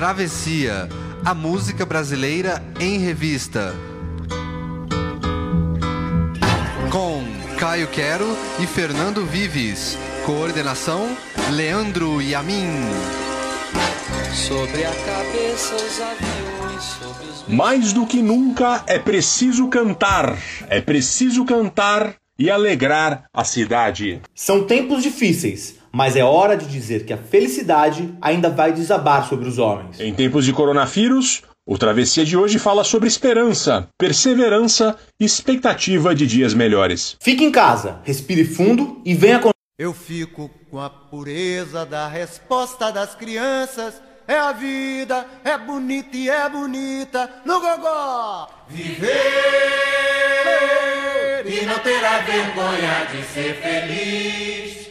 Travessia, a música brasileira em revista. Com Caio Quero e Fernando Vives. Coordenação: Leandro Yamin. Sobre a cabeça os aviões, sobre os Mais do que nunca é preciso cantar. É preciso cantar e alegrar a cidade. São tempos difíceis, mas é hora de dizer que a felicidade ainda vai desabar sobre os homens. Em tempos de coronavírus, o Travessia de hoje fala sobre esperança, perseverança e expectativa de dias melhores. Fique em casa, respire fundo e venha com Eu fico com a pureza da resposta das crianças. É a vida, é bonita e é bonita no gogó. Viver e não terá vergonha de ser feliz.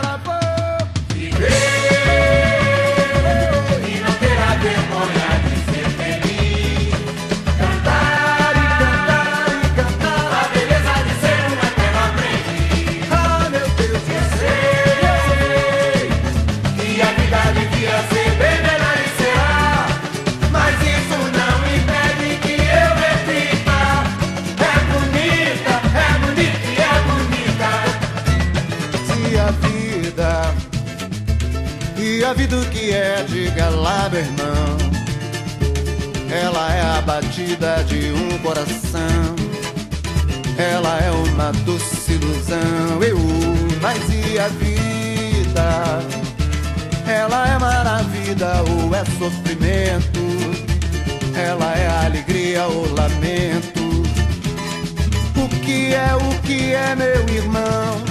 Vida que é, meu irmão. Ela é a batida de um coração. Ela é uma doce ilusão. Eu, mas e a vida? Ela é maravilha ou é sofrimento? Ela é alegria ou lamento? O que é, o que é, meu irmão?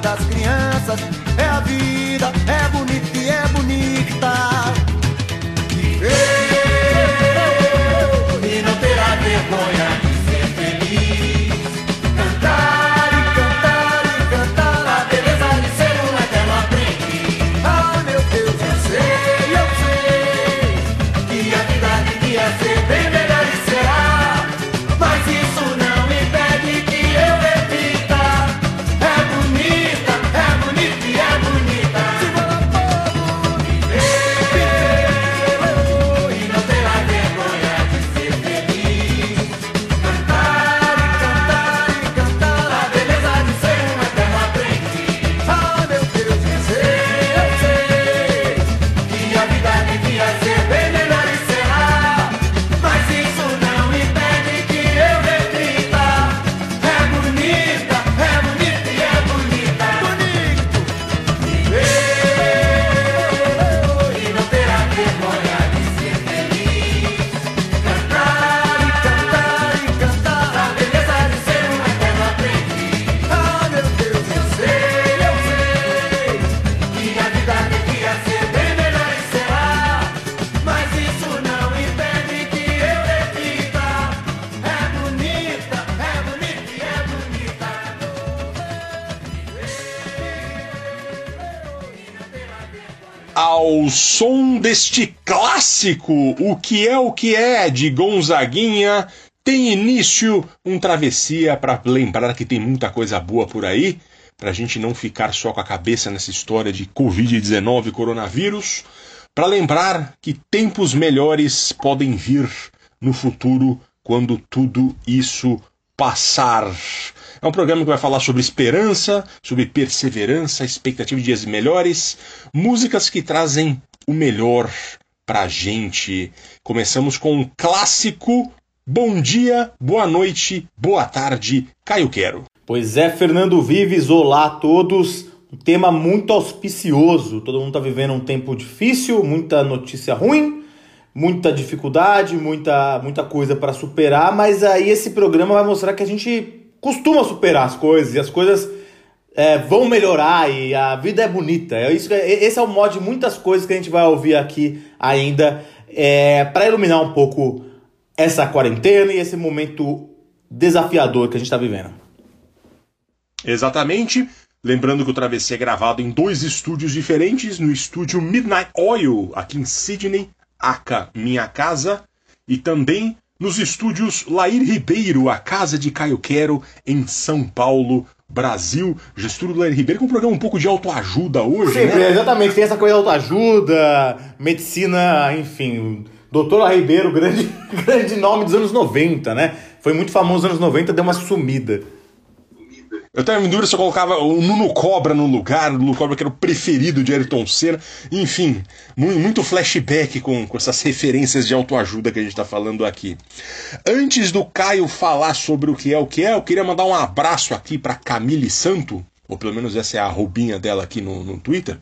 Das crianças. É a vida, é deste clássico, O que é o que é de Gonzaguinha, Tem início um travessia para lembrar que tem muita coisa boa por aí, para a gente não ficar só com a cabeça nessa história de Covid-19, coronavírus, para lembrar que tempos melhores podem vir no futuro quando tudo isso passar. É um programa que vai falar sobre esperança, sobre perseverança, expectativa de dias melhores, músicas que trazem o melhor pra gente. Começamos com um clássico Bom dia, boa noite, boa tarde, Caio Quero. Pois é, Fernando Vives, olá a todos. Um tema muito auspicioso. Todo mundo está vivendo um tempo difícil, muita notícia ruim, muita dificuldade, muita, muita coisa para superar, mas aí esse programa vai mostrar que a gente costuma superar as coisas e as coisas é, vão melhorar e a vida é bonita. É isso, esse é o modo de muitas coisas que a gente vai ouvir aqui ainda é, para iluminar um pouco essa quarentena e esse momento desafiador que a gente está vivendo. Exatamente. Lembrando que o Travessia é gravado em dois estúdios diferentes, no estúdio Midnight Oil, aqui em Sydney, Aca, minha casa, e também nos estúdios Lair Ribeiro, a casa de Caio Quero, em São Paulo, Brasil. Do Lair Ribeiro, com um programa um pouco de autoajuda hoje, Sempre, né? exatamente. Tem essa coisa de autoajuda, medicina, enfim. Doutor Ribeiro, grande, grande nome dos anos 90, né? Foi muito famoso nos anos 90, deu uma sumida. Eu tava dúvida se eu colocava o Nuno Cobra no lugar, o Nuno Cobra que era o preferido de Ayrton Senna. Enfim, muito flashback com, com essas referências de autoajuda que a gente tá falando aqui. Antes do Caio falar sobre o que é o que é, eu queria mandar um abraço aqui para Camille Santo, ou pelo menos essa é a roubinha dela aqui no, no Twitter.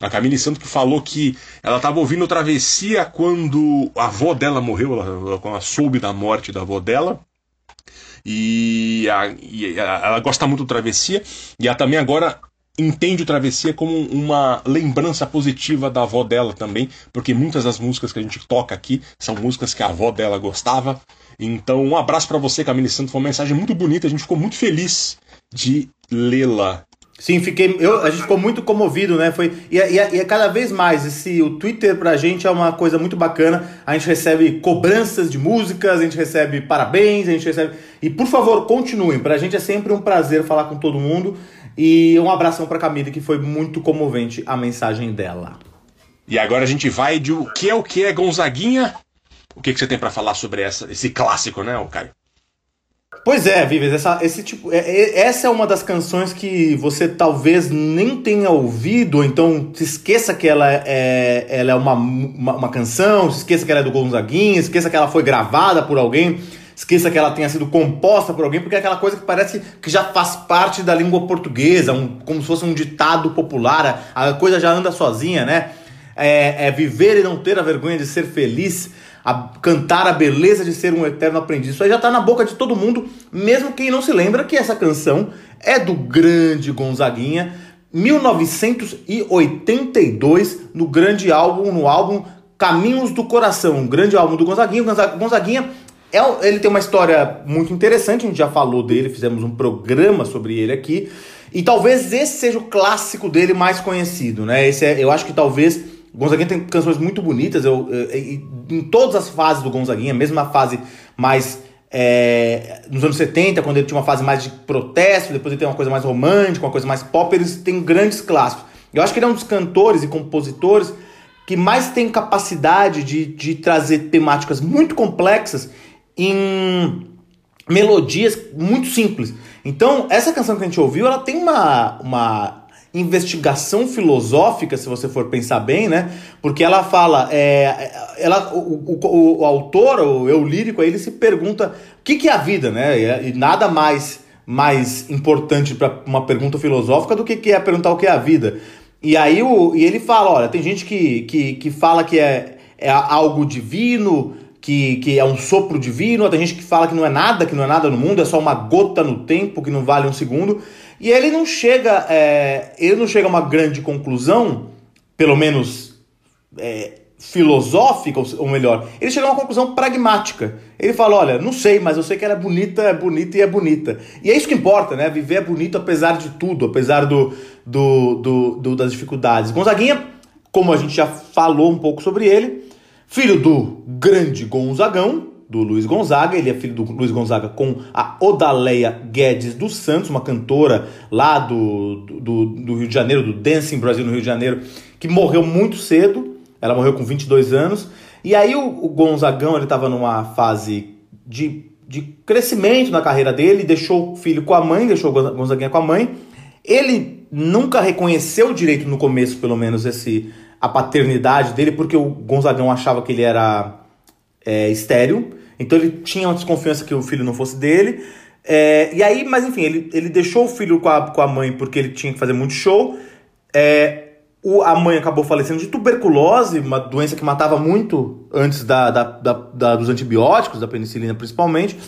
A Camille Santo que falou que ela estava ouvindo Travessia quando a avó dela morreu, ela, ela soube da morte da avó dela. E, a, e a, ela gosta muito do Travessia. E ela também agora entende o Travessia como uma lembrança positiva da avó dela também, porque muitas das músicas que a gente toca aqui são músicas que a avó dela gostava. Então, um abraço para você, Camille Santos. Foi uma mensagem muito bonita. A gente ficou muito feliz de lê-la. Sim, fiquei. Eu, a gente ficou muito comovido, né? Foi, e, e, e é cada vez mais. Esse, o Twitter pra gente é uma coisa muito bacana. A gente recebe cobranças de músicas, a gente recebe parabéns, a gente recebe. E por favor, continuem. Pra gente é sempre um prazer falar com todo mundo. E um abração pra Camila, que foi muito comovente a mensagem dela. E agora a gente vai de o que é o que é Gonzaguinha. O que, que você tem para falar sobre essa, esse clássico, né, Caio? Pois é, Vives, essa, esse tipo, é, é, essa é uma das canções que você talvez nem tenha ouvido, ou então se esqueça que ela é, ela é uma, uma, uma canção, se esqueça que ela é do Gonzaguinha, esqueça que ela foi gravada por alguém, esqueça que ela tenha sido composta por alguém, porque é aquela coisa que parece que já faz parte da língua portuguesa, um, como se fosse um ditado popular, a, a coisa já anda sozinha, né? É, é viver e não ter a vergonha de ser feliz a cantar a beleza de ser um eterno aprendiz. Isso aí já tá na boca de todo mundo, mesmo quem não se lembra que essa canção é do grande Gonzaguinha, 1982, no grande álbum, no álbum Caminhos do Coração, um grande álbum do Gonzaguinha. O Gonzaguinha é, ele tem uma história muito interessante, a gente já falou dele, fizemos um programa sobre ele aqui. E talvez esse seja o clássico dele mais conhecido, né? Esse é, eu acho que talvez Gonzaguinha tem canções muito bonitas. Eu, eu, eu, em todas as fases do Gonzaguinha, mesmo na fase mais. É, nos anos 70, quando ele tinha uma fase mais de protesto, depois ele tem uma coisa mais romântica, uma coisa mais pop, eles têm grandes clássicos. Eu acho que ele é um dos cantores e compositores que mais tem capacidade de, de trazer temáticas muito complexas em melodias muito simples. Então, essa canção que a gente ouviu, ela tem uma, uma investigação filosófica, se você for pensar bem, né? Porque ela fala, é, ela, o, o, o autor, o eu lírico, aí ele se pergunta o que, que é a vida, né? E, nada mais mais importante para uma pergunta filosófica do que, que é perguntar o que é a vida. E aí o, e ele fala, olha, tem gente que, que, que fala que é, é algo divino, que, que é um sopro divino, tem gente que fala que não é nada, que não é nada no mundo, é só uma gota no tempo, que não vale um segundo. E ele não chega, é, ele não chega a uma grande conclusão, pelo menos é, filosófica, ou melhor, ele chega a uma conclusão pragmática. Ele fala: olha, não sei, mas eu sei que ela é bonita, é bonita e é bonita. E é isso que importa, né? Viver é bonito apesar de tudo, apesar do, do, do, do das dificuldades. Gonzaguinha, como a gente já falou um pouco sobre ele, filho do grande Gonzagão, do Luiz Gonzaga, ele é filho do Luiz Gonzaga com a Odaleia Guedes dos Santos, uma cantora lá do, do, do Rio de Janeiro, do Dancing Brasil no Rio de Janeiro, que morreu muito cedo, ela morreu com 22 anos, e aí o, o Gonzagão, ele estava numa fase de, de crescimento na carreira dele, deixou o filho com a mãe, deixou o Gonzaguinha com a mãe, ele nunca reconheceu direito no começo, pelo menos, esse a paternidade dele, porque o Gonzagão achava que ele era é, estéreo, então ele tinha uma desconfiança que o filho não fosse dele. É, e aí, mas enfim, ele, ele deixou o filho com a, com a mãe porque ele tinha que fazer muito show. É, o, a mãe acabou falecendo de tuberculose, uma doença que matava muito antes da, da, da, da dos antibióticos, da penicilina principalmente.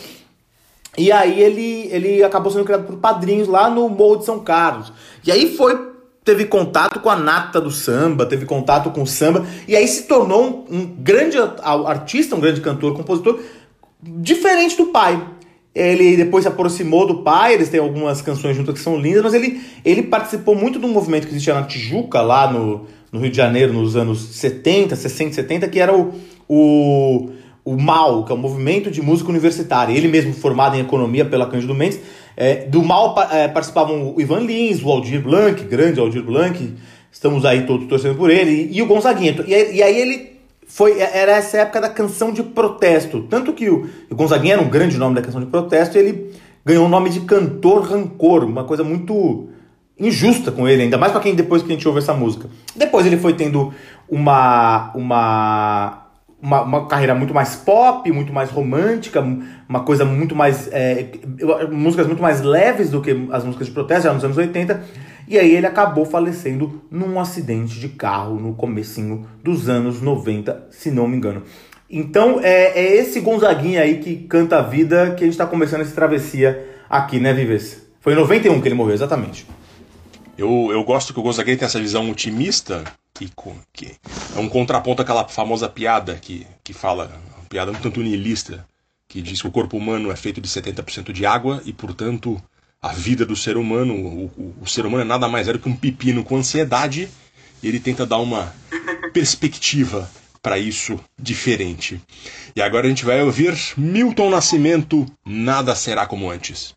E aí ele, ele acabou sendo criado por padrinhos lá no Morro de São Carlos. E aí foi teve contato com a nata do samba, teve contato com o samba, e aí se tornou um, um grande artista, um grande cantor, compositor, diferente do pai. Ele depois se aproximou do pai, eles têm algumas canções juntas que são lindas, mas ele, ele participou muito de um movimento que existia na Tijuca, lá no, no Rio de Janeiro, nos anos 70, 60, 70, que era o, o, o MAU, que é o Movimento de Música Universitária. Ele mesmo formado em economia pela Cândido Mendes, é, do mal é, participavam o Ivan Lins, o Aldir Blanc, grande Aldir Blanc, estamos aí todos torcendo por ele, e, e o Gonzaguinha. E, e, aí ele foi, era essa época da canção de protesto. Tanto que o, o Gonzaguinha era um grande nome da canção de protesto, e ele ganhou o nome de cantor rancor, uma coisa muito injusta com ele, ainda mais para quem depois que a gente ouve essa música. Depois ele foi tendo uma uma uma, uma, carreira muito mais pop, muito mais romântica, uma coisa muito mais. É, músicas muito mais leves do que as músicas de protesto, já nos anos 80. E aí ele acabou falecendo num acidente de carro no comecinho dos anos 90, se não me engano. Então é, é esse Gonzaguinha aí que canta a vida que a gente está começando essa travessia aqui, né, Vives? Foi em 91 que ele morreu, exatamente. Eu, eu gosto que o Gonzaguinha tem essa visão otimista que, que é um contraponto àquela famosa piada que, que fala, piada um tanto niilista, que diz que o corpo humano é feito de 70% de água e, portanto, a vida do ser humano, o, o, o ser humano é nada mais é do que um pepino com ansiedade, e ele tenta dar uma perspectiva para isso diferente. E agora a gente vai ouvir Milton Nascimento, Nada Será Como Antes.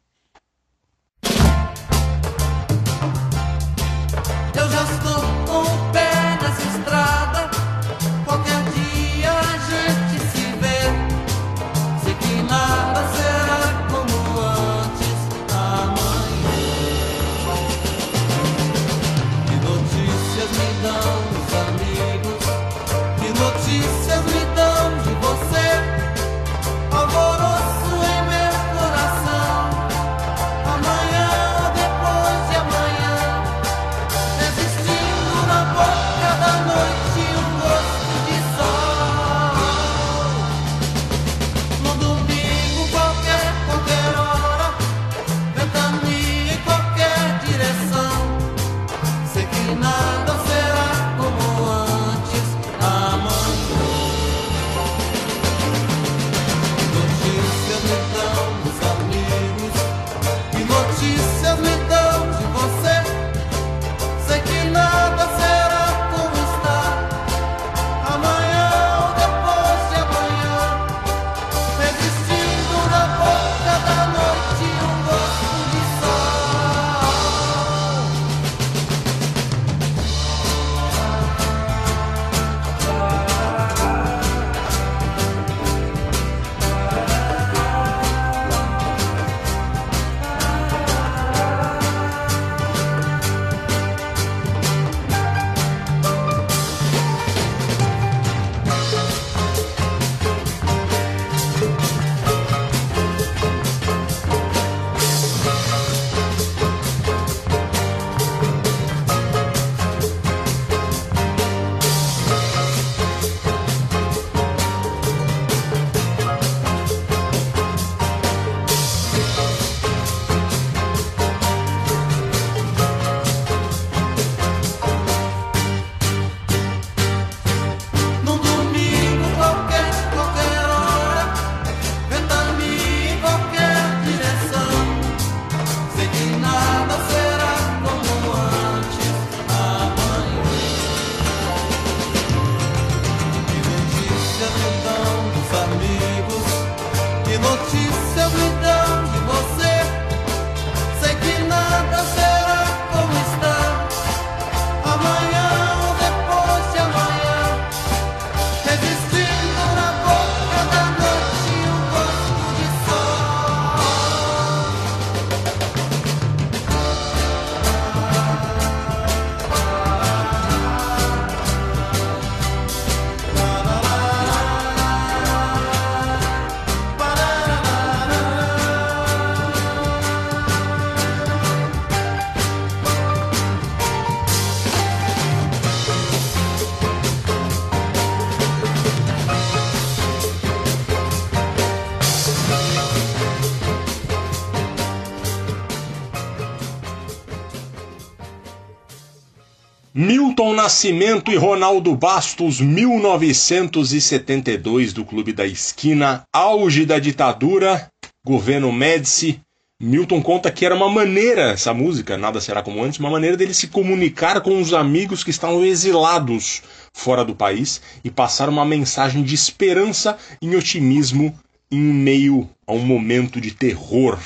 Milton Nascimento e Ronaldo Bastos, 1972, do Clube da Esquina, auge da ditadura, governo Médici. Milton conta que era uma maneira, essa música, Nada Será Como Antes, uma maneira dele se comunicar com os amigos que estavam exilados fora do país e passar uma mensagem de esperança e otimismo em meio a um momento de terror.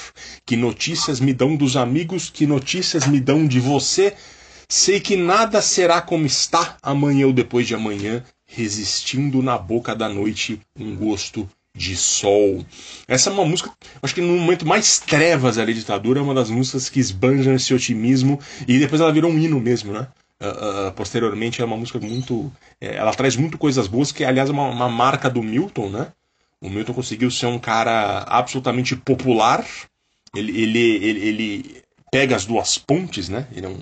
Que notícias me dão dos amigos, que notícias me dão de você? Sei que nada será como está amanhã ou depois de amanhã, resistindo na boca da noite um gosto de sol. Essa é uma música, acho que no momento mais trevas da ditadura, é uma das músicas que esbanjam esse otimismo e depois ela virou um hino mesmo, né? Uh, uh, posteriormente é uma música muito. É, ela traz muito coisas boas, que aliás é uma, uma, marca do Milton, né? O Milton conseguiu ser um cara absolutamente popular. Ele, ele, ele, ele pega as duas pontes, né? Ele é um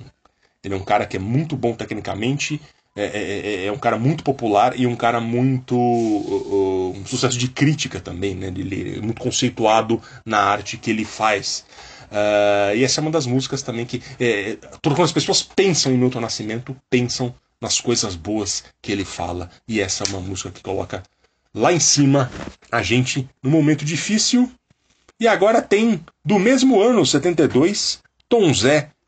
ele é um cara que é muito bom tecnicamente, é, é, é, é um cara muito popular e um cara muito. Uh, um sucesso de crítica também, né? Ele é muito conceituado na arte que ele faz. Uh, e essa é uma das músicas também que. É, quando as pessoas pensam em Milton Nascimento, pensam nas coisas boas que ele fala. E essa é uma música que coloca lá em cima a gente no momento difícil. E agora tem, do mesmo ano, 72, Tom Zé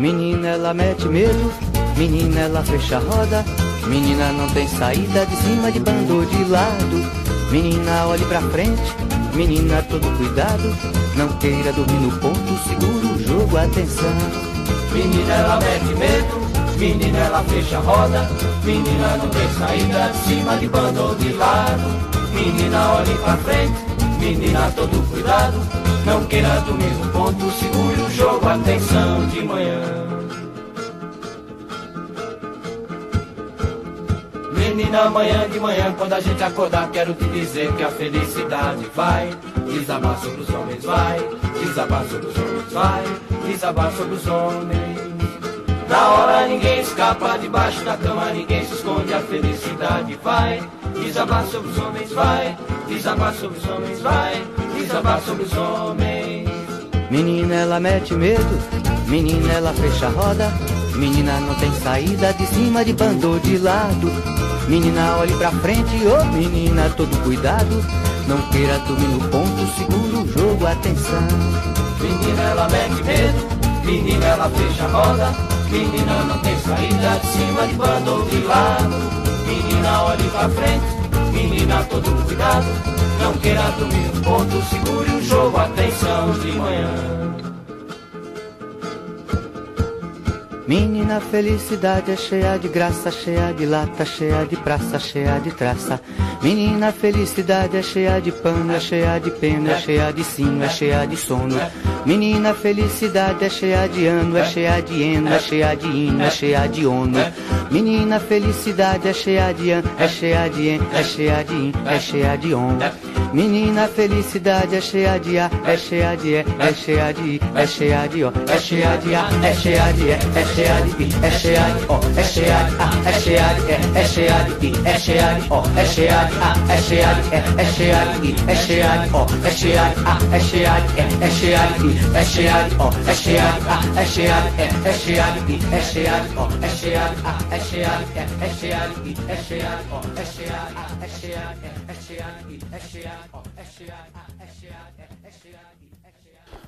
Menina, ela mete medo, menina, ela fecha a roda. Menina, não tem saída de cima de bando de lado. Menina, olhe pra frente, menina, todo cuidado. Não queira dormir no ponto, segura o jogo, atenção. Menina, ela mete medo, menina, ela fecha a roda. Menina, não tem saída de cima de bando de lado. Menina, olhe pra frente, menina, todo cuidado. Não queira dormir no ponto, segure o jogo, atenção de manhã. Menina, amanhã de manhã, quando a gente acordar, quero te dizer que a felicidade vai desabar sobre os homens, vai desabar sobre os homens, vai desabar sobre os homens. Na hora ninguém escapa, debaixo da cama ninguém se esconde, a felicidade vai desabar sobre os homens, vai desabar sobre os homens, vai desabar sobre os homens. Menina, ela mete medo, menina, ela fecha a roda. Menina, não tem saída de cima de bando de lado. Menina, olhe pra frente, ô oh, menina, todo cuidado. Não queira dormir no ponto, segura o jogo, atenção. Menina, ela mete medo, menina, ela fecha a roda. Menina, não tem saída de cima de bando de lado. Menina, olhe pra frente, menina, todo cuidado. Não queira dormir no ponto, segure o jogo, atenção de manhã. Menina, felicidade é cheia de graça, cheia de lata, cheia de praça, cheia de traça. Menina, felicidade é cheia de pano, é cheia de pena, é cheia de sino, é cheia de sono. Menina, felicidade é cheia de ano, é cheia de eno, é cheia de hino, é cheia de ono. Menina, felicidade é cheia de ano, é cheia de en, é cheia de in, é cheia de on. Menina, felicidade é cheia de A, é cheia de E, é cheia de I, é cheia de O, é cheia de A, é cheia de E, é cheia de I, é cheia de O, é cheia de A, é cheia de E, é cheia de I, é cheia de O, é cheia de A, é cheia de E, é cheia de I, é cheia de O, é cheia de A, é cheia de E, é cheia de I, é cheia de O, é cheia de A, é cheia de E, é cheia de I, é cheia de O, é cheia de A, é cheia de E, é cheia de I, é cheia de O, é cheia de A, é cheia de E, é cheia de I, é cheia de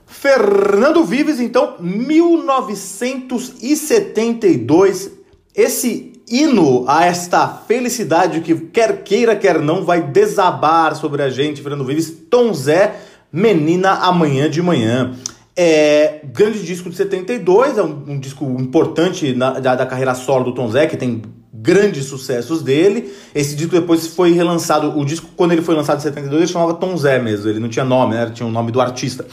Fernando Vives, então, 1972. Esse hino a esta felicidade que quer queira, quer não, vai desabar sobre a gente, Fernando Vives. Tom Zé, Menina Amanhã de Manhã. É, grande disco de 72, é um, um disco importante na, da, da carreira solo do Tom Zé, que tem grandes sucessos dele. Esse disco depois foi relançado. O disco, quando ele foi lançado em 72, ele chamava Tom Zé mesmo. Ele não tinha nome, né? Tinha o nome do artista.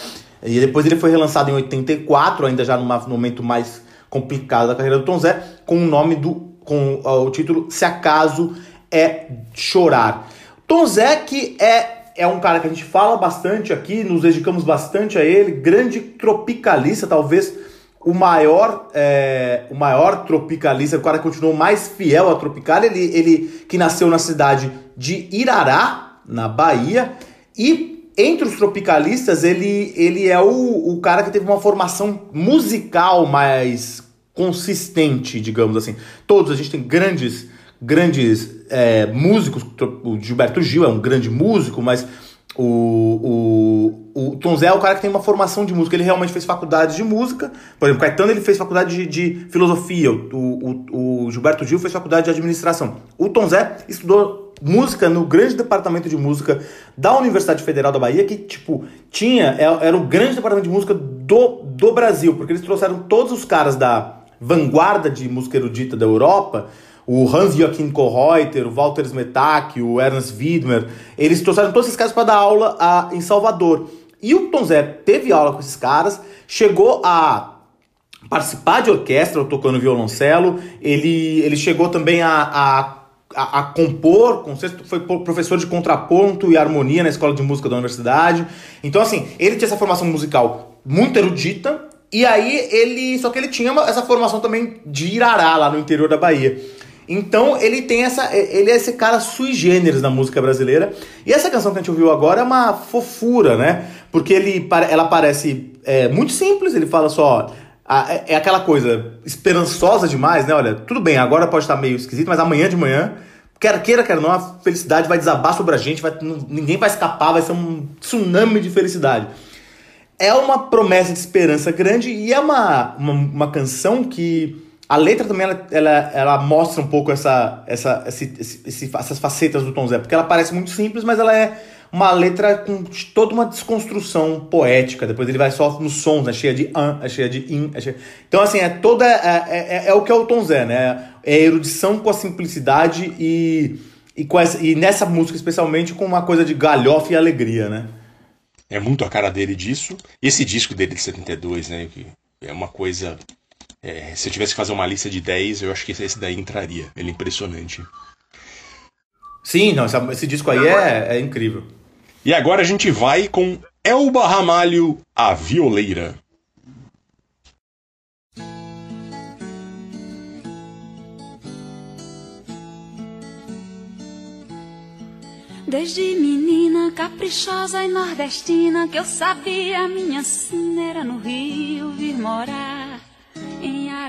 E depois ele foi relançado em 84, ainda já num momento mais complicado da carreira do Tom Zé, com o nome do. com uh, o título Se Acaso é Chorar. Tom Zé, que é é um cara que a gente fala bastante aqui, nos dedicamos bastante a ele, grande tropicalista, talvez o maior, é, o maior tropicalista, o cara que continuou mais fiel à tropical, ele, ele que nasceu na cidade de Irará, na Bahia, e entre os tropicalistas ele, ele é o, o cara que teve uma formação musical mais consistente, digamos assim. Todos, a gente tem grandes grandes é, músicos, o Gilberto Gil é um grande músico, mas o, o, o Tom Zé é o cara que tem uma formação de música, ele realmente fez faculdade de música, por exemplo, Caetano ele fez faculdade de, de filosofia, o, o, o Gilberto Gil fez faculdade de administração. O Tom Zé estudou música no grande departamento de música da Universidade Federal da Bahia, que, tipo, tinha, é, era o grande departamento de música do, do Brasil, porque eles trouxeram todos os caras da vanguarda de música erudita da Europa, o Hans-Joachim Kohreuter, o Walter Smetak, o Ernst Widmer, eles trouxeram todos esses caras para dar aula a, em Salvador. E o Tom Zé teve aula com esses caras, chegou a participar de orquestra, tocando violoncelo, ele, ele chegou também a, a, a, a compor, foi professor de contraponto e harmonia na escola de música da universidade. Então, assim, ele tinha essa formação musical muito erudita, e aí ele. Só que ele tinha uma, essa formação também de Irará, lá no interior da Bahia. Então ele tem essa. Ele é esse cara sui generis na música brasileira. E essa canção que a gente ouviu agora é uma fofura, né? Porque ele, ela parece é, muito simples, ele fala só. É aquela coisa esperançosa demais, né? Olha, tudo bem, agora pode estar meio esquisito, mas amanhã de manhã, quer queira, quer não, a felicidade vai desabar sobre a gente, vai, ninguém vai escapar, vai ser um tsunami de felicidade. É uma promessa de esperança grande e é uma, uma, uma canção que a letra também ela, ela, ela mostra um pouco essa, essa, esse, esse, essas facetas do Tom Zé, porque ela parece muito simples, mas ela é uma letra com toda uma desconstrução poética. Depois ele vai só nos sons, né? Cheia de an, é cheia de in. É cheia... Então, assim, é toda. É, é, é, o que é o Tom Zé, né? É erudição com a simplicidade e, e, com essa, e nessa música, especialmente, com uma coisa de galhofa e alegria, né? É muito a cara dele disso. Esse disco dele de 72, né? Que é uma coisa é, se eu tivesse que fazer uma lista de 10, eu acho que esse daí entraria. Ele é impressionante. Sim, não, esse disco aí é, é incrível. E agora a gente vai com Elba Ramalho, a Violeira. Desde menina caprichosa e nordestina que eu sabia minha sina era no Rio vir morar.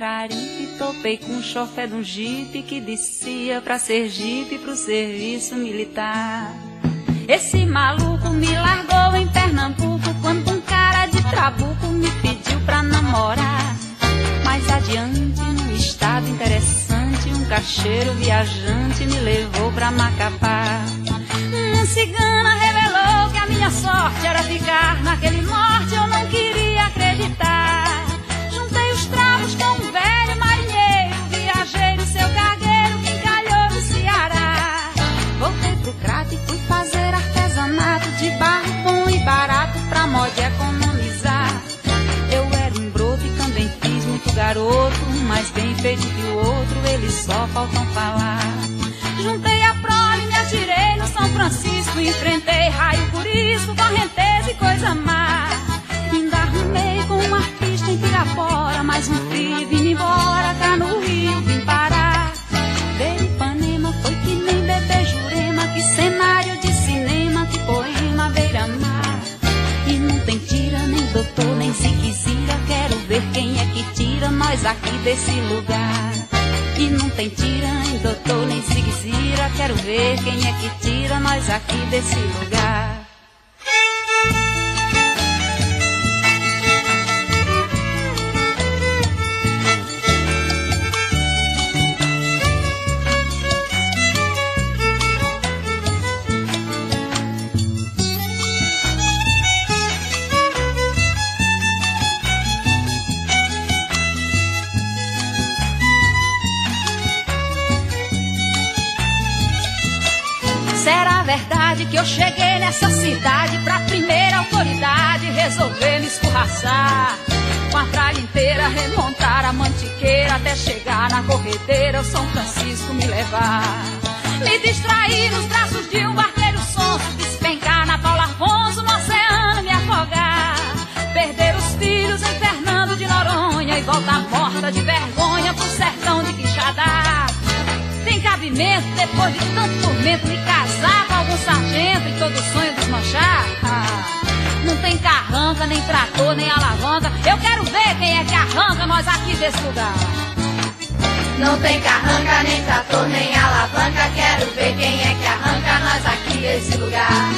Araripe topei com o chofé de um jipe que descia pra Sergipe pro serviço militar. Esse maluco me largou em Pernambuco quando um cara de trabuco me pediu pra namorar. Mais adiante, num estado interessante, um cacheiro viajante me levou pra Macapá. Uma cigana revelou que a minha sorte era ficar naquele norte, eu não queria acreditar feito que o outro, eles só faltam falar. Juntei a prole, me atirei no São Francisco enfrentei raio por isso, correnteza aqui desse lugar. E não tem tira, nem doutor, nem quisira, quero ver quem é que tira nós aqui desse lugar. Verdade que eu cheguei nessa cidade pra primeira autoridade resolver me escorraçar? Com a tralha inteira, remontar a mantiqueira até chegar na corredeira, o São Francisco me levar. Me distrair nos braços de um barqueiro sonso, despencar na Paula Afonso, no oceano me afogar. Perder os filhos em Fernando de Noronha e voltar morta de vergonha pro sertão de Quixadá. Cabimento, depois de tanto tormento, me casar com algum sargento e todo sonho desmanchar? Ah, não tem carranca, nem trator, nem alavanca. Eu quero ver quem é que arranca nós aqui desse lugar. Não tem carranca, nem trator, nem alavanca. Quero ver quem é que arranca nós aqui desse lugar.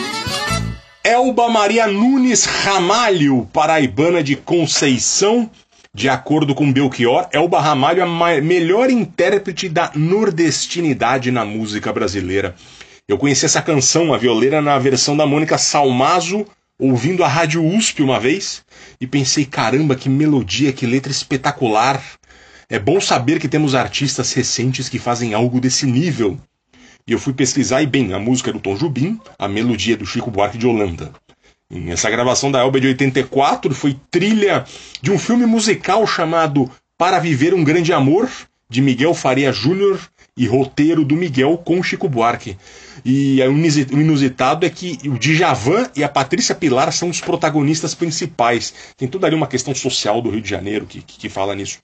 Elba Maria Nunes Ramalho, paraibana de Conceição. De acordo com Belchior, Elba Ramalho é a melhor intérprete da nordestinidade na música brasileira. Eu conheci essa canção, a violeira, na versão da Mônica Salmazo, ouvindo a Rádio USP uma vez, e pensei, caramba, que melodia, que letra espetacular. É bom saber que temos artistas recentes que fazem algo desse nível. E eu fui pesquisar e bem, a música é do Tom Jobim, a melodia é do Chico Buarque de Holanda. Essa gravação da Elba é de 84 foi trilha de um filme musical chamado Para Viver um Grande Amor, de Miguel Faria Júnior e roteiro do Miguel com Chico Buarque. E o inisi- o inusitado é que o Djavan e a Patrícia Pilar são os protagonistas principais. Tem toda ali uma questão social do Rio de Janeiro que, que, que fala nisso.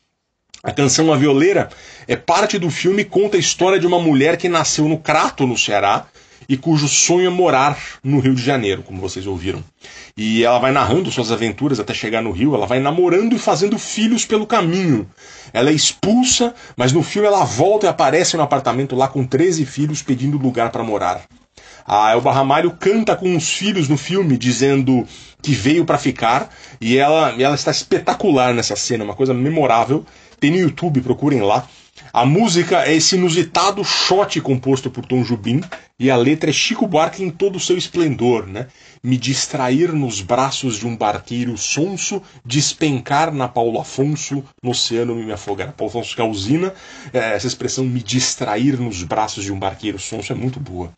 A canção A Violeira é parte do filme conta a história de uma mulher que nasceu no Crato, no Ceará, e cujo sonho é morar no Rio de Janeiro, como vocês ouviram. E ela vai narrando suas aventuras até chegar no Rio, ela vai namorando e fazendo filhos pelo caminho. Ela é expulsa, mas no filme ela volta e aparece no apartamento lá com 13 filhos pedindo lugar para morar. A Elba Ramalho canta com os filhos no filme, dizendo que veio para ficar, e ela, ela está espetacular nessa cena, uma coisa memorável. Tem no YouTube, procurem lá. A música é esse inusitado shot composto por Tom Jobim, e a letra é Chico Buarque em todo o seu esplendor, né? Me distrair nos braços de um barqueiro sonso, despencar na Paulo Afonso, no oceano me afogar. Paulo Afonso Calzina, é, essa expressão me distrair nos braços de um barqueiro sonso é muito boa.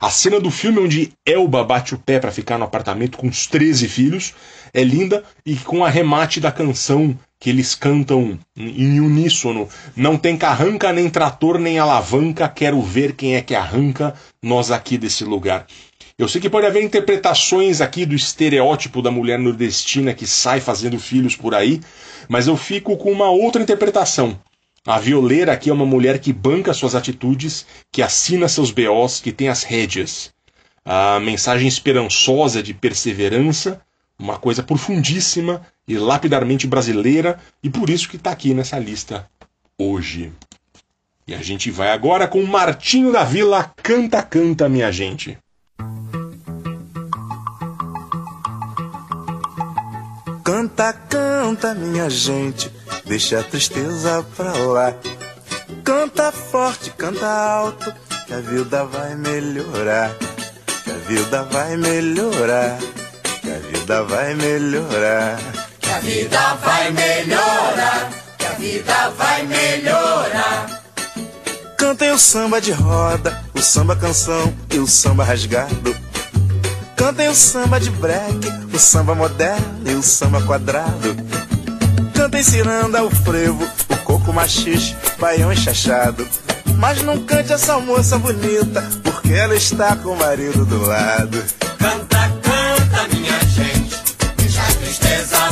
A cena do filme onde Elba bate o pé para ficar no apartamento com os 13 filhos é linda e com a remate da canção que eles cantam em uníssono. Não tem carranca, nem trator, nem alavanca. Quero ver quem é que arranca nós aqui desse lugar. Eu sei que pode haver interpretações aqui do estereótipo da mulher nordestina que sai fazendo filhos por aí, mas eu fico com uma outra interpretação. A violeira aqui é uma mulher que banca suas atitudes, que assina seus BOs, que tem as rédeas. A mensagem esperançosa de perseverança, uma coisa profundíssima e lapidarmente brasileira, e por isso que está aqui nessa lista hoje. E a gente vai agora com Martinho da Vila, Canta Canta, minha gente. Canta, canta, minha gente, deixa a tristeza pra lá. Canta forte, canta alto, que a vida vai melhorar. Que a vida vai melhorar. Vida vai melhorar. Que a vida vai melhorar. Que a vida vai melhorar. Cantem o samba de roda, o samba canção e o samba rasgado. Cantem o samba de break, o samba moderno e o samba quadrado. Cantem ciranda, o frevo, o coco machixe, baião enxachado. Mas não cante essa moça bonita, porque ela está com o marido do lado. A tristeza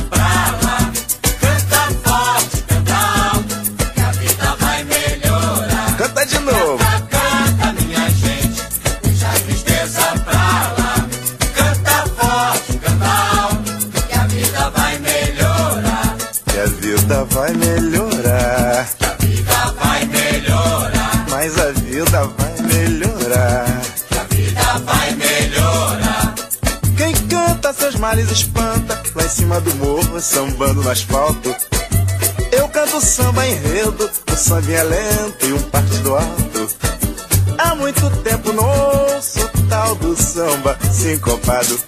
sambando no asfalto. Eu canto samba enredo, o samba é lento e um partido alto. Há muito tempo não ouço tal do samba sincopado.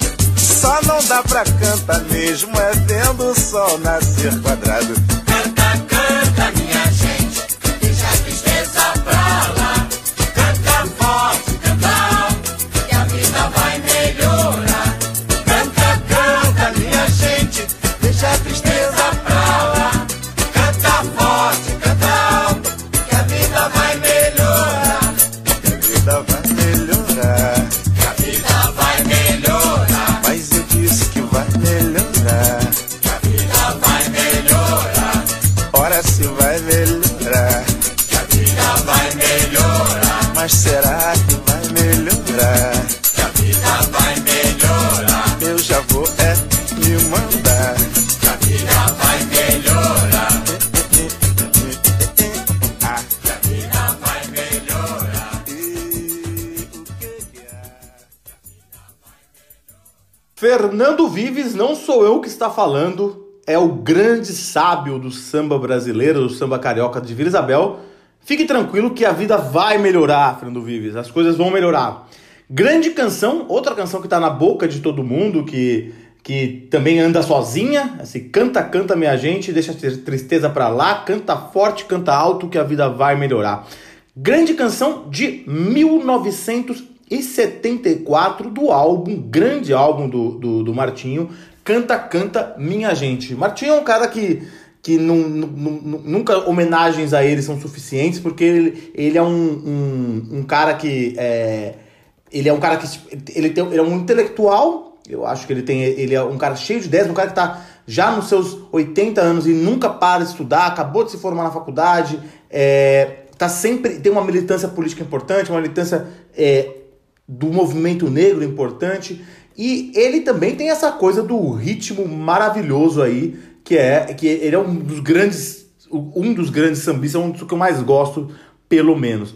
Está falando, é o grande sábio do samba brasileiro, do samba carioca de Vila Isabel. Fique tranquilo que a vida vai melhorar, Fernando Vives, as coisas vão melhorar. Grande canção, outra canção que está na boca de todo mundo, que, que também anda sozinha, assim, canta, canta minha gente, deixa a tristeza pra lá, canta forte, canta alto que a vida vai melhorar. Grande canção de 1974 do álbum, grande álbum do, do, do Martinho, Canta, Canta Minha Gente. Martinho é um cara que, que nu- nu- nunca homenagens a ele são suficientes, porque ele, ele é um, um, um cara que. É, ele é um cara que. Ele, tem, ele é um intelectual. Eu acho que ele tem. Ele é um cara cheio de ideias, um cara que tá já nos seus 80 anos e nunca para de estudar, acabou de se formar na faculdade, é, tá sempre. tem uma militância política importante, uma militância é, do movimento negro importante. E ele também tem essa coisa do ritmo maravilhoso aí, que é que ele é um dos grandes um dos grandes sambistas, é um dos que eu mais gosto, pelo menos.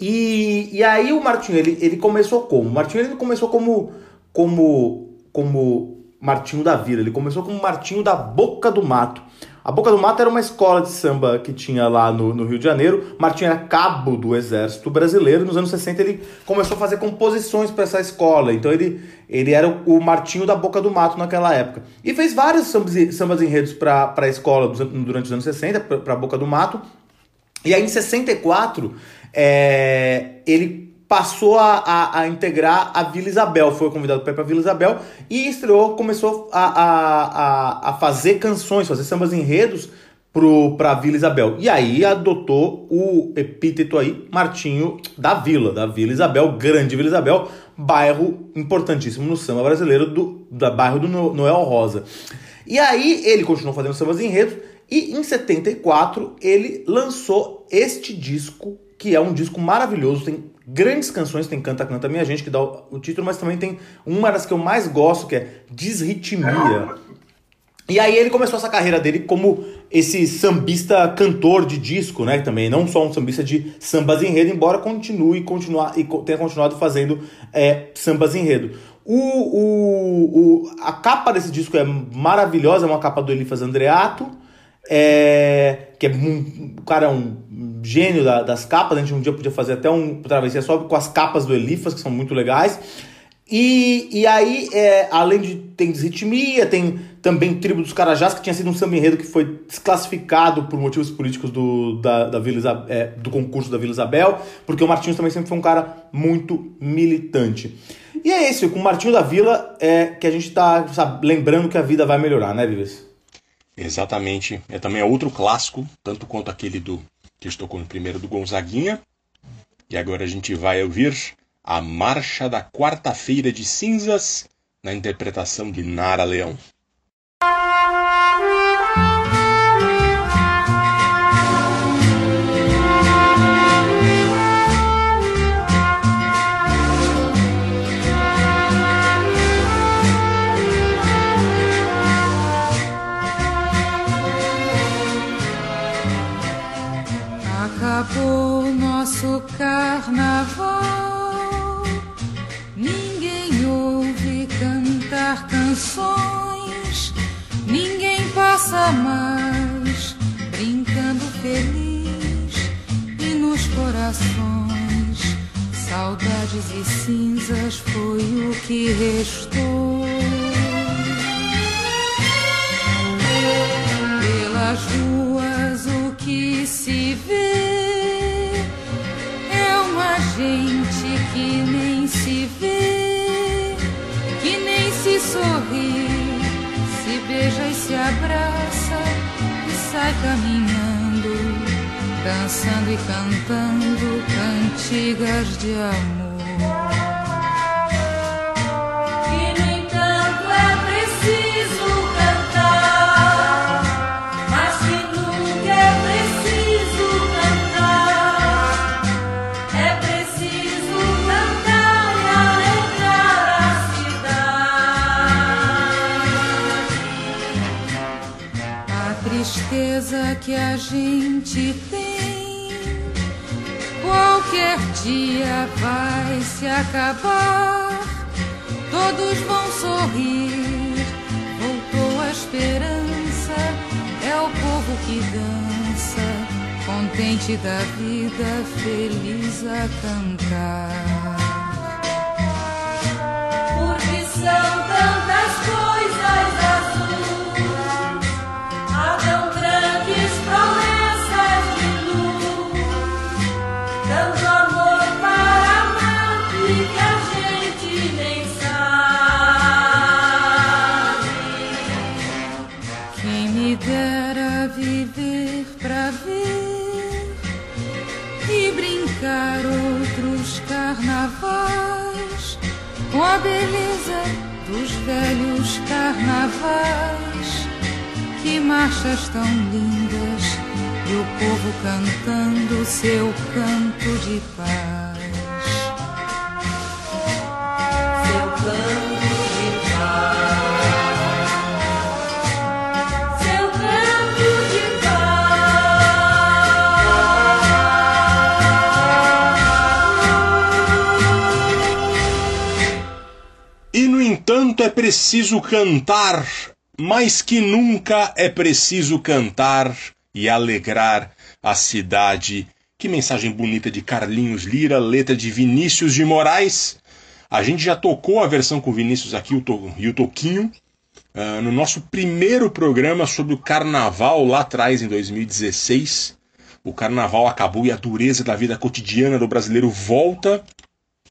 E, e aí o Martinho, ele, ele começou como? O Martinho ele começou como como como Martinho da Vila, ele começou como Martinho da Boca do Mato. A Boca do Mato era uma escola de samba que tinha lá no, no Rio de Janeiro. Martinho era cabo do Exército Brasileiro. Nos anos 60 ele começou a fazer composições para essa escola. Então ele, ele era o Martinho da Boca do Mato naquela época. E fez vários sambas, sambas enredos para a escola durante os anos 60, para a Boca do Mato. E aí em 64, é, ele passou a, a, a integrar a Vila Isabel, foi convidado para ir para Vila Isabel e estreou, começou a, a, a, fazer canções, fazer sambas enredos para Vila Isabel. E aí adotou o epíteto aí, Martinho da Vila, da Vila Isabel, grande Vila Isabel, bairro importantíssimo no samba brasileiro, do, da bairro do No- Noel Rosa. E aí ele continuou fazendo sambas enredos e em 74 ele lançou este disco, que é um disco maravilhoso, tem grandes canções, tem Canta Canta Minha Gente, que dá o, título, mas também tem uma das que eu mais gosto, que é Desritmia. E aí ele começou essa carreira dele como esse sambista cantor de disco, né? Também não só um sambista de sambas enredo, embora continue continuar e tenha continuado fazendo é, sambas enredo. O, o, o- a capa desse disco é maravilhosa, é uma capa do Elifas Andreato, é, que é um, o cara é um gênio da- das capas. A gente um dia podia fazer até um travessia só com as capas do Elifas, que são muito legais. E, e aí, é, além de tem desritmia, tem também Tribo dos Carajás, que tinha sido um samba enredo que foi desclassificado por motivos políticos do, da, da Vila Isa- é, do concurso da Vila Isabel, porque o Martins também sempre foi um cara muito militante. E é esse, com o Martinho da Vila, é, que a gente tá sabe, lembrando que a vida vai melhorar, né, Vives? Exatamente. É também outro clássico, tanto quanto aquele do que gente tocou no primeiro do Gonzaguinha. E agora a gente vai ouvir A Marcha da Quarta-feira de Cinzas, na interpretação de Nara Leão. Passa mais brincando feliz. E nos corações, saudades e cinzas foi o que restou. Pelas ruas o que se vê é uma gente que nem se vê, que nem se sorri, se beija e se abraça sai caminhando, dançando e cantando cantigas de amor. Que a gente tem qualquer dia vai se acabar. Todos vão sorrir, voltou a esperança. É o povo que dança, contente da vida, feliz a cantar. Porque são tantas coisas beleza dos velhos carnavais. Que marchas tão lindas e o povo cantando seu canto de paz. No entanto é preciso cantar, mais que nunca é preciso cantar e alegrar a cidade. Que mensagem bonita de Carlinhos Lira, letra de Vinícius de Moraes. A gente já tocou a versão com Vinícius aqui o e o Toquinho ah, no nosso primeiro programa sobre o carnaval lá atrás, em 2016. O carnaval acabou e a dureza da vida cotidiana do brasileiro volta.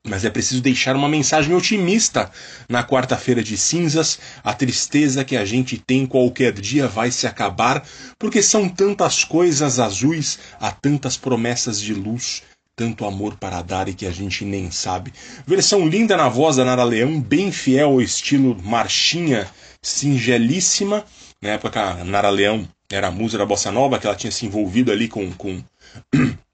Mas é preciso deixar uma mensagem otimista na quarta-feira de cinzas. A tristeza que a gente tem qualquer dia vai se acabar, porque são tantas coisas azuis, há tantas promessas de luz, tanto amor para dar e que a gente nem sabe. Versão linda na voz da Nara Leão, bem fiel ao estilo marchinha, singelíssima. Na época a Nara Leão era a musa da bossa nova, que ela tinha se envolvido ali com, com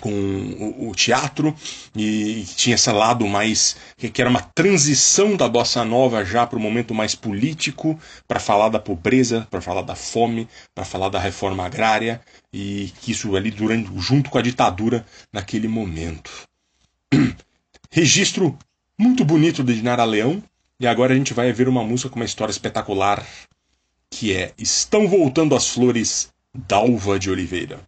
com o, o teatro e tinha esse lado mais que, que era uma transição da bossa nova já para o momento mais político para falar da pobreza para falar da fome para falar da reforma agrária e que isso ali durante junto com a ditadura naquele momento. Registro muito bonito de Nara Leão e agora a gente vai ver uma música com uma história espetacular que é Estão Voltando as Flores Dalva de Oliveira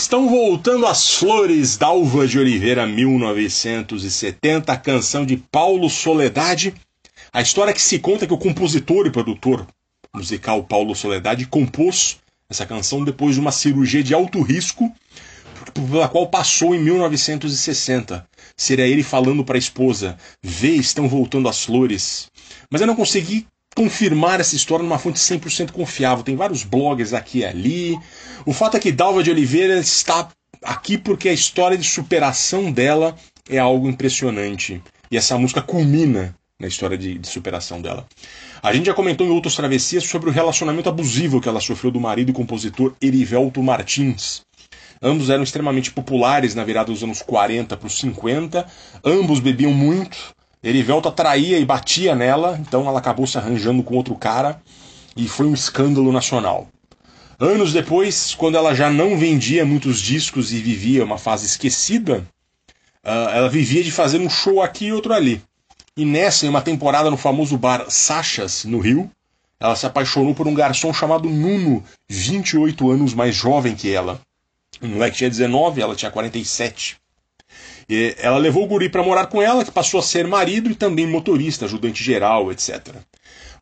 Estão voltando as flores Dalva de Oliveira 1970, a canção de Paulo Soledade. A história que se conta é que o compositor e produtor musical Paulo Soledade compôs essa canção depois de uma cirurgia de alto risco pela qual passou em 1960. Seria ele falando para a esposa: Vê, estão voltando as flores. Mas eu não consegui confirmar essa história numa fonte 100% confiável. Tem vários blogs aqui e ali. O fato é que Dalva de Oliveira está aqui porque a história de superação dela é algo impressionante. E essa música culmina na história de, de, superação dela. A gente já comentou em outras travessias sobre o relacionamento abusivo que ela sofreu do marido e compositor Erivelto Martins. Ambos eram extremamente populares na virada dos anos 40 para os 50, ambos bebiam muito, Erivelto atraía e batia nela, então ela acabou se arranjando com outro cara e foi um escândalo nacional. Anos depois, quando ela já não vendia muitos discos e vivia uma fase esquecida, uh, ela vivia de fazer um show aqui e outro ali. E nessa, em uma temporada no famoso bar Sachas, no Rio, ela se apaixonou por um garçom chamado Nuno, 28 anos mais jovem que ela. O moleque tinha 19, ela tinha 47. Ela levou o guri para morar com ela, que passou a ser marido e também motorista, ajudante geral, etc.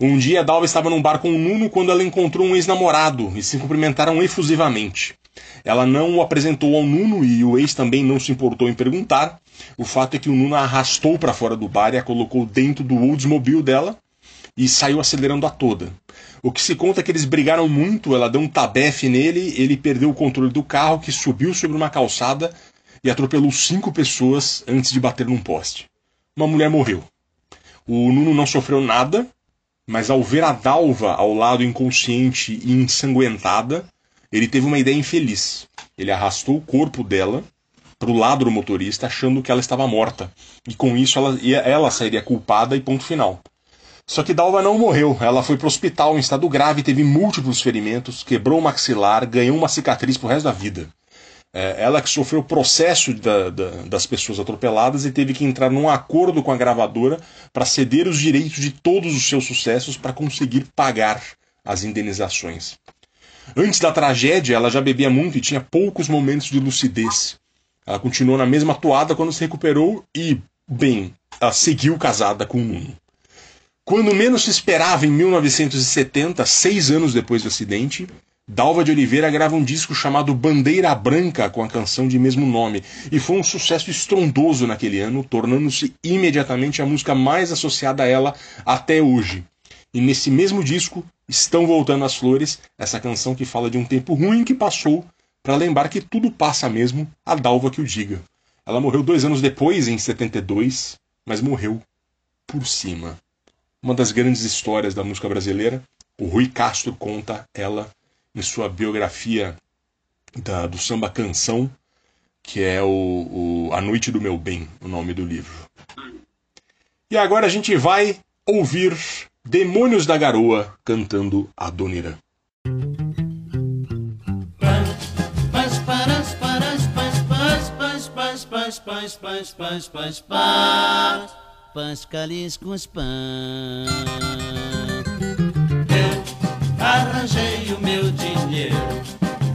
Um dia, Dalva estava num bar com o Nuno quando ela encontrou um ex-namorado e se cumprimentaram efusivamente. Ela não o apresentou ao Nuno e o ex também não se importou em perguntar. O fato é que o Nuno a arrastou para fora do bar e a colocou dentro do Oldsmobile dela e saiu acelerando a toda. O que se conta é que eles brigaram muito, ela deu um tabefe nele, ele perdeu o controle do carro, que subiu sobre uma calçada e atropelou cinco pessoas antes de bater num poste. Uma mulher morreu. O Nuno não sofreu nada, mas ao ver a Dalva ao lado inconsciente e ensanguentada, ele teve uma ideia infeliz. Ele arrastou o corpo dela para o lado do motorista, achando que ela estava morta. E com isso ela, ela sairia culpada e ponto final. Só que Dalva não morreu. Ela foi para o hospital em estado grave, teve múltiplos ferimentos, quebrou o maxilar, ganhou uma cicatriz pro resto da vida. É, ela que sofreu o processo da, da, das pessoas atropeladas e teve que entrar num acordo com a gravadora para ceder os direitos de todos os seus sucessos para conseguir pagar as indenizações. Antes da tragédia, ela já bebia muito e tinha poucos momentos de lucidez. Ela continuou na mesma toada quando se recuperou e, bem, ela seguiu casada com o Nuno. Quando menos se esperava, em 1970, seis anos depois do acidente, Dalva de Oliveira grava um disco chamado Bandeira Branca com a canção de mesmo nome, e foi um sucesso estrondoso naquele ano, tornando-se imediatamente a música mais associada a ela até hoje. E nesse mesmo disco, Estão Voltando as Flores, essa canção que fala de um tempo ruim que passou, para lembrar que tudo passa mesmo, a Dalva que o diga. Ela morreu dois anos depois, em 72, mas morreu por cima uma das grandes histórias da música brasileira. O Rui Castro conta ela em sua biografia da, do samba canção, que é o, o A Noite do Meu Bem, o nome do livro. E agora a gente vai ouvir Demônios da Garoa cantando paz, paz, paz, arranjei o meu dinheiro,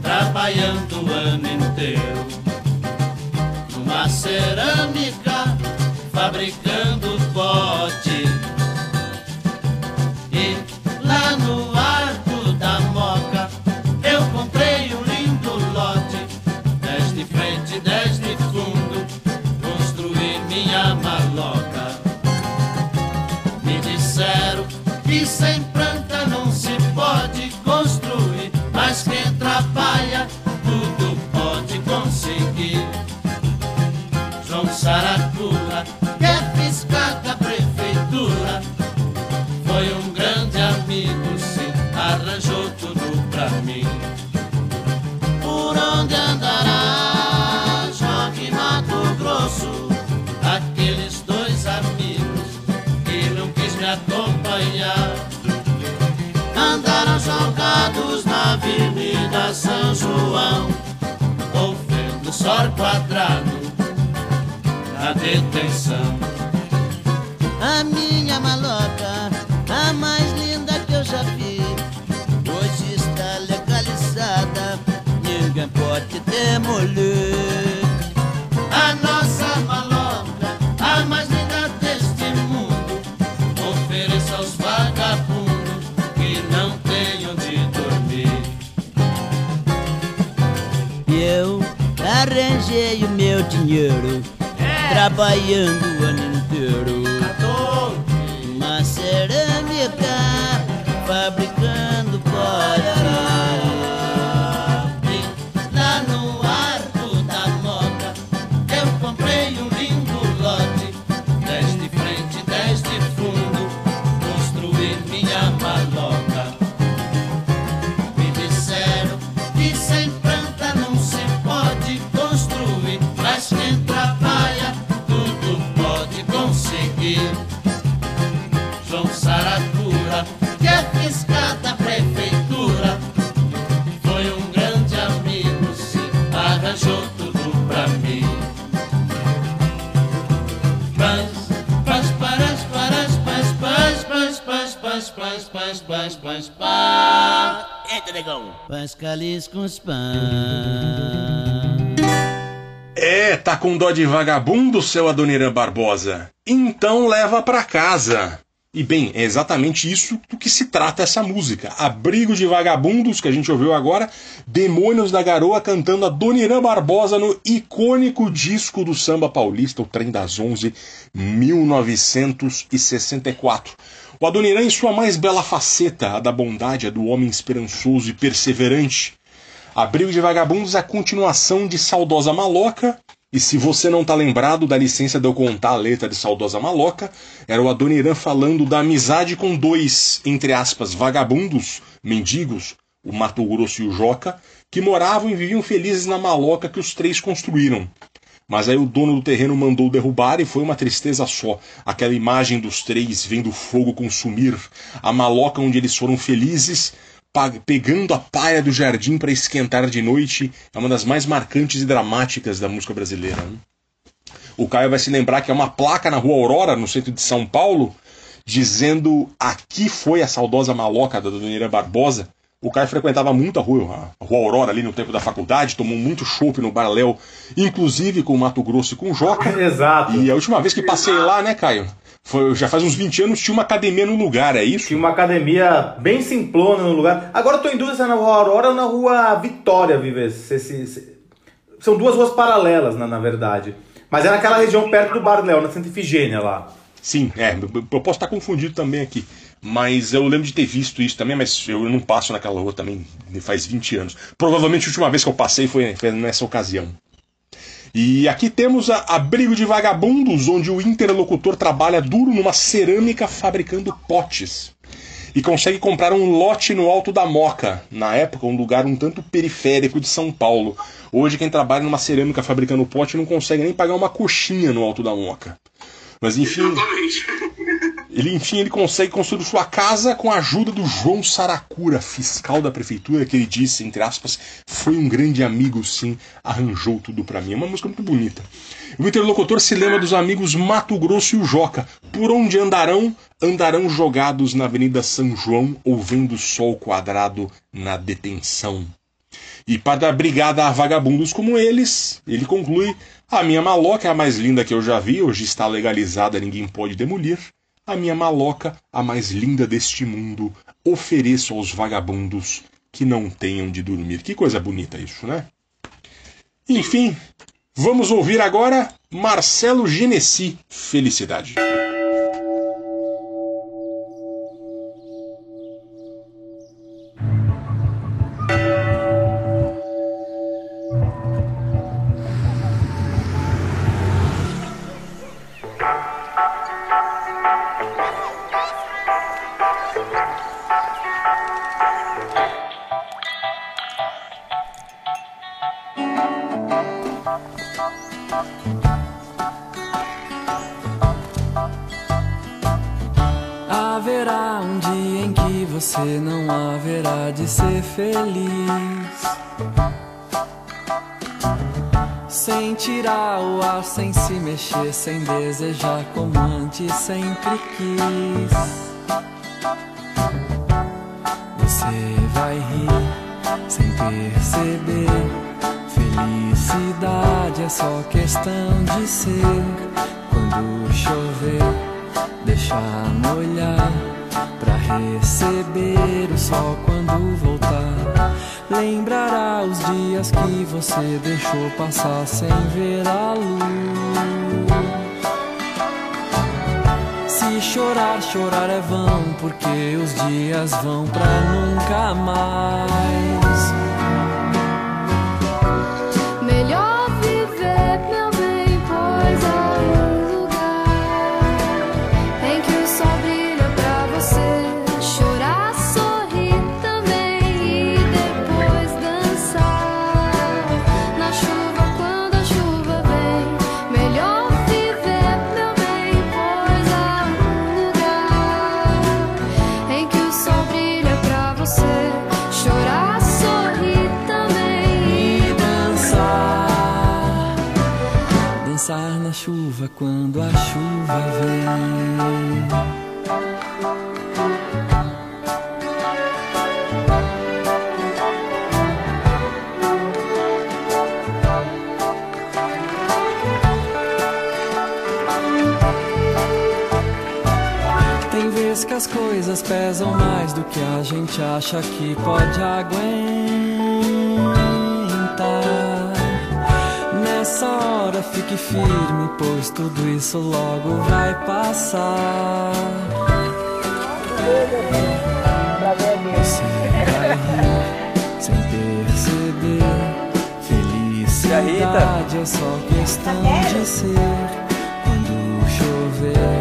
trabalhando o ano inteiro. Numa cerâmica, fabricando João Saracura, que é fiscal da prefeitura, foi um grande amigo, sim, arranjou tudo pra mim. Por onde andará Jogue Mato Grosso? Aqueles dois amigos que não quis me acompanhar andaram jogados na Avenida São João, ou vendo sol quadrado da detenção. A minha maloca, a mais linda que eu já vi, hoje está legalizada, ninguém pode demolir. A nossa maloca, a mais linda deste mundo, ofereça aos vagabundos que não tenham de dormir. Eu arranjei o meu dinheiro Trabalhando a negão. Paz, calis com os pães. É, tá com dó de vagabundo, seu Adoniran Barbosa? Então leva pra casa. E bem, é exatamente isso do que se trata essa música. Abrigo de Vagabundos, que a gente ouviu agora, Demônios da Garoa cantando a Doniran Barbosa no icônico disco do samba paulista, o Trem das Onze, 1964. O Adoniran em sua mais bela faceta, a da bondade, a do homem esperançoso e perseverante. Abrigo de Vagabundos a continuação de Saudosa Maloca, e se você não tá lembrado, dá licença de eu contar a letra de Saudosa Maloca, era o Adoniran falando da amizade com dois, entre aspas, vagabundos, mendigos, o Mato Grosso e o Joca, que moravam e viviam felizes na maloca que os três construíram. Mas aí o dono do terreno mandou derrubar e foi uma tristeza só. Aquela imagem dos três vendo o fogo consumir, a maloca onde eles foram felizes, pegando a palha do jardim para esquentar de noite, é uma das mais marcantes e dramáticas da música brasileira. né? O Caio vai se lembrar que é uma placa na Rua Aurora, no centro de São Paulo, dizendo aqui foi a saudosa maloca da Dona Barbosa. O Caio frequentava muito a rua, a rua Aurora ali no tempo da faculdade, tomou muito chopp no Bar Léo, inclusive com o Mato Grosso e com o Joca. Exato. E a última vez que passei lá, né, Caio? Foi, já faz uns 20 anos, tinha uma academia no lugar, é isso? Tinha uma academia bem simplona no lugar. Agora eu tô em dúvida se é na Rua Aurora ou na Rua Vitória, Vives. Se- se- se- São duas ruas paralelas, na, na verdade. Mas é naquela região perto do Bar Léo, na Santa Ifigênia lá. Sim, é, eu posso estar confundido também aqui. Mas eu lembro de ter visto isso também, mas eu não passo naquela rua também faz 20 anos. Provavelmente a última vez que eu passei foi, nessa ocasião. E aqui temos a Abrigo de Vagabundos, onde o interlocutor trabalha duro numa cerâmica fabricando potes. E consegue comprar um lote no Alto da Moca, na época um lugar um tanto periférico de São Paulo. Hoje quem trabalha numa cerâmica fabricando pote não consegue nem pagar uma coxinha no Alto da Moca. Mas enfim, ele enfim ele consegue construir sua casa com a ajuda do João Saracura, fiscal da prefeitura, que ele disse, entre aspas, foi um grande amigo, sim, arranjou tudo pra mim. É uma música muito bonita. O interlocutor se lembra dos amigos Mato Grosso e o Joca. Por onde andarão? Andarão jogados na Avenida São João, ou vendo o sol quadrado na detenção. E para dar brigada a vagabundos como eles, ele conclui: A minha maloca é a mais linda que eu já vi, hoje está legalizada, ninguém pode demolir. A minha maloca, a mais linda deste mundo, ofereço aos vagabundos que não tenham de dormir. Que coisa bonita isso, né? Enfim, vamos ouvir agora Marcelo Genesi, Felicidade. Mexer, sem desejar como antes sempre quis. Você vai rir sem perceber. Felicidade é só questão de ser. Quando chover deixar molhar pra receber o sol quando voltar. Lembrará os dias que você deixou passar sem ver a luz. Chorar, chorar é vão, porque os dias vão pra nunca mais. Quando a chuva vem. Que as coisas pesam mais do que a gente acha que pode aguentar. Nessa hora fique firme, pois tudo isso logo vai passar. Você vai rir sem perceber. Felicidade é só questão de ser. Quando chover,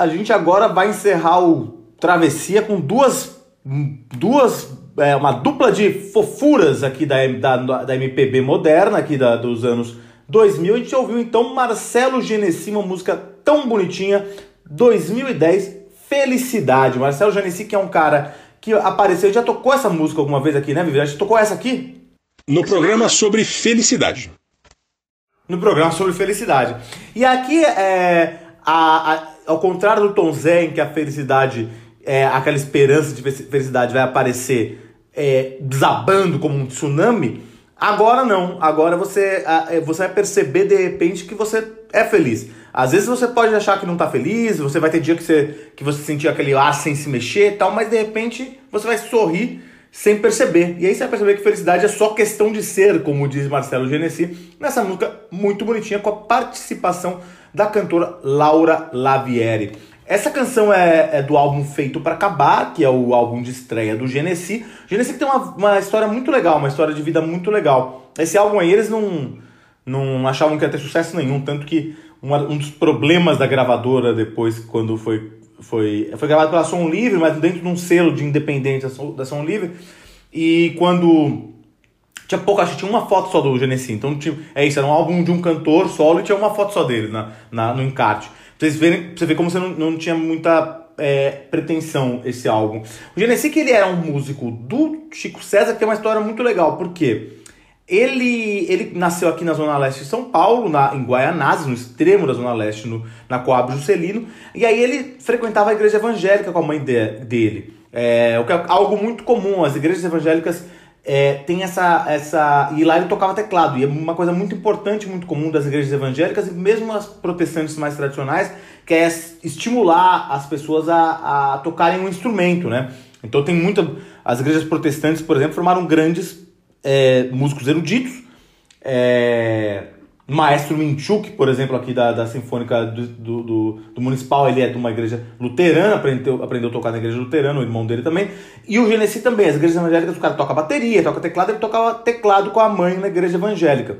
A gente agora vai encerrar o Travessia com duas. duas é, uma dupla de fofuras aqui da, da, da MPB moderna, aqui da, dos anos 2000. A gente ouviu então Marcelo Genesi, uma música tão bonitinha, 2010, Felicidade. Marcelo Genesi, que é um cara que apareceu, já tocou essa música alguma vez aqui, né, Vivi? Já tocou essa aqui? No programa sobre felicidade. No programa sobre felicidade. E aqui, é, a- a- ao contrário do Tom Zé, em que a felicidade, é, aquela esperança de fe- felicidade vai aparecer é, desabando como um tsunami, agora não. Agora você, é, você vai perceber de repente que você é feliz. Às vezes você pode achar que não tá feliz, você vai ter dia que você, que você sentir aquele ar sem se mexer e tal, mas de repente você vai sorrir sem perceber. E aí você vai perceber que felicidade é só questão de ser, como diz Marcelo Genesi, nessa música muito bonitinha com a participação da cantora Laura Lavieri. Essa canção é, é do álbum Feito para Acabar, que é o álbum de estreia do Genesi. Genesi tem uma, uma história muito legal, uma história de vida muito legal. Esse álbum aí eles não, não achavam que ia ter sucesso nenhum, tanto que uma- um dos problemas da gravadora depois, quando foi, foi, foi gravado pela Som Livre, mas dentro de um selo de Som- da Som Livre, e quando tinha pouco, acho que tinha uma foto só do Genesi. Então tinha, é isso, era um álbum de um cantor solo e tinha uma foto só dele na, na- no encarte. Pra vocês verem, pra você ver como você não, não tinha muita é, pretensão esse álbum. O Genesi que ele era um músico do Chico César, que tem uma história muito legal, porque Ele, ele nasceu aqui na Zona Leste de São Paulo, na, em Guaianazes, no extremo da Zona Leste, no, na Coab Juscelino. E aí ele frequentava a igreja evangélica com a mãe de- dele. É, é algo muito comum, as igrejas evangélicas é, têm essa, essa. E lá ele tocava teclado. E é uma coisa muito importante, muito comum das igrejas evangélicas e mesmo as protestantes mais tradicionais, que é estimular as pessoas a, a tocarem um instrumento, né? Então tem muita. As igrejas protestantes, por exemplo, formaram grandes é, músicos eruditos. É, Maestro Minchuk, por exemplo, aqui da, da Sinfônica do, do, do- Municipal, ele é de uma igreja luterana, aprendeu, aprendeu a tocar na igreja luterana, o irmão dele também. E o Genesi também, as igrejas evangélicas, o cara toca bateria, toca teclado, ele tocava teclado com a mãe na igreja evangélica.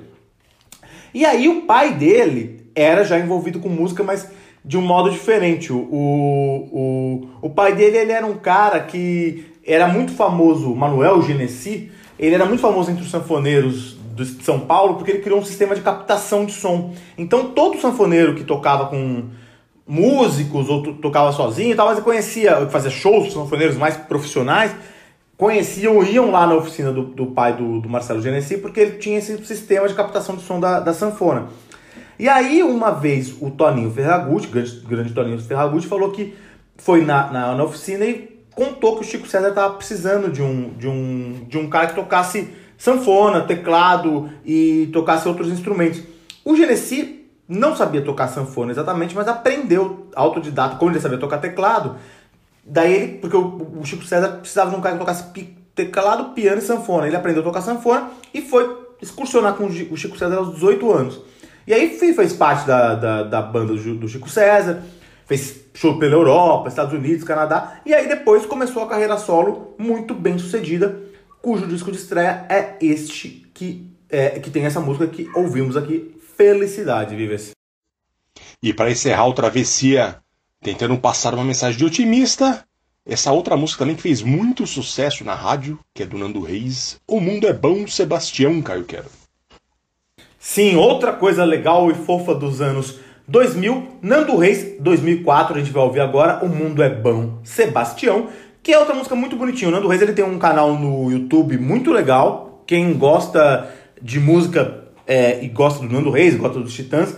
E aí o pai dele era já envolvido com música, mas de um modo diferente. O, o, o, o pai dele ele era um cara que era muito famoso, Manuel Genesi, ele era muito famoso entre os sanfoneiros do- São Paulo porque ele criou um sistema de captação de som. Então todo sanfoneiro que tocava com músicos ou to- tocava sozinho e tal, mas conhecia, fazia shows sanfoneiros mais profissionais, conheciam, iam lá na oficina do, do pai do, do Marcelo Genesi, porque ele tinha esse sistema de captação de som da, da sanfona. E aí, uma vez, o Toninho Ferragutti, grande, grande Toninho Ferragutti, falou que foi na, na, na oficina e contou que o Chico César estava precisando de um, de, um, de um cara que tocasse sanfona, teclado e tocasse outros instrumentos. O Genesi não sabia tocar sanfona exatamente, mas aprendeu autodidata, como ele sabia tocar teclado, Daí ele, porque o, Chico César precisava de um cara que tocasse teclado, piano e sanfona. Ele aprendeu a tocar sanfona e foi excursionar com o Chico César aos 18 anos. E aí fe- fez parte da, da, da banda do Chico César, fez show pela Europa, Estados Unidos, Canadá, e aí depois começou a carreira solo muito bem sucedida, cujo disco de estreia é este que, é, que tem essa música que ouvimos aqui, Felicidade, Vives. E para encerrar o Travessia, tentando passar uma mensagem de otimista, essa outra música também que fez muito sucesso na rádio, que é do Nando Reis, O Mundo é Bom, Sebastião Caio Quero. Sim, outra coisa legal e fofa dos anos 2000, Nando Reis, 2004, a gente vai ouvir agora O Mundo é Bom, Sebastião, que é outra música muito bonitinha. O Nando Reis ele tem um canal no YouTube muito legal. Quem gosta de música é, e gosta do Nando Reis, gosta dos Titãs,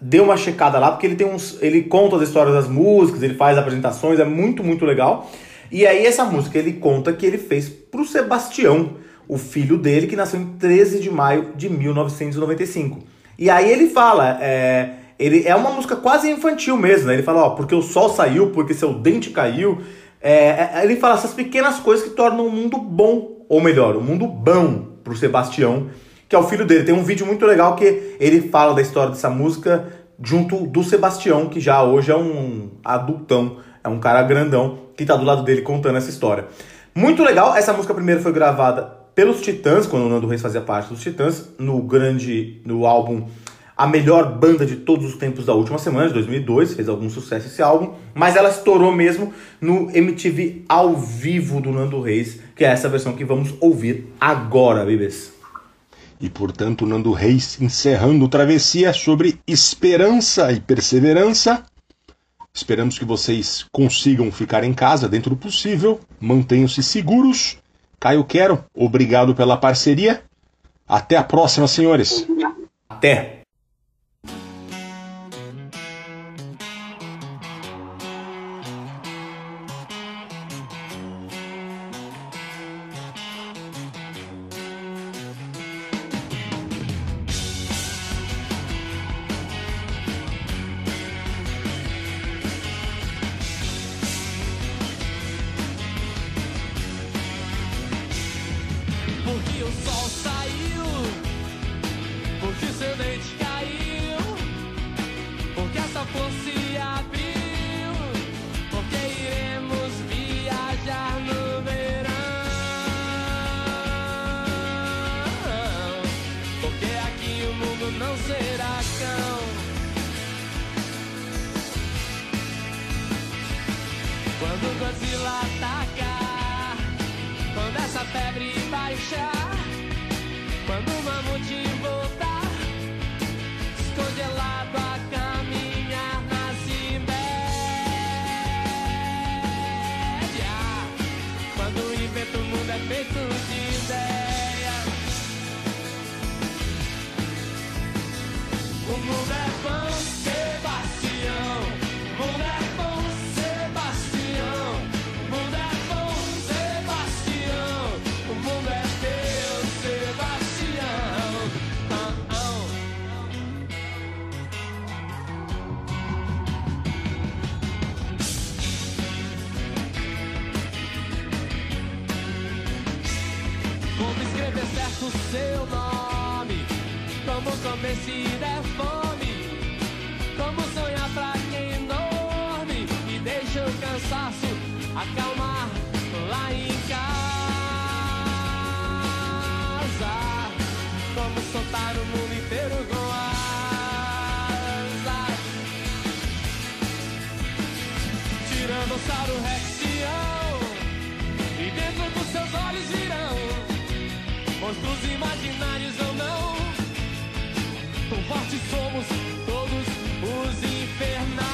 dê uma checada lá, porque ele tem uns. Ele conta as histórias das músicas, ele faz apresentações, é muito, muito legal. E aí, essa música ele conta que ele fez pro Sebastião, o filho dele, que nasceu em 13 de maio de 1995. E aí ele fala, é, ele é uma música quase infantil mesmo, né? Ele fala, ó, porque o sol saiu, porque seu dente caiu. É, é, ele fala essas pequenas coisas que tornam o mundo bom, ou melhor, o mundo bom pro Sebastião, que é o filho dele. Tem um vídeo muito legal que ele fala da história dessa música junto do Sebastião, que já hoje é um adultão, é um cara grandão, que tá do lado dele contando essa história. Muito legal, essa música primeiro foi gravada pelos Titãs, quando o Nando Reis fazia parte dos Titãs, no grande, no álbum A Melhor Banda de Todos os Tempos da Última Semana, de 2002, fez algum sucesso esse álbum, mas ela estourou mesmo no MTV ao vivo do Nando Reis, que é essa versão que vamos ouvir agora, bebês. E portanto, Nando Reis encerrando Travessia sobre esperança e perseverança. Esperamos que vocês consigam ficar em casa dentro do possível, mantenham-se seguros. Caio Quero, obrigado pela parceria. Até a próxima, senhores. Até! Se der fome. Como sonhar pra quem dorme e deixa o cansaço acalmar lá em casa. Como soltar o mundo inteiro com asa. Tiranossauro Rexião E dentro dos seus olhos virão Monstros imaginários somos todos os infernais.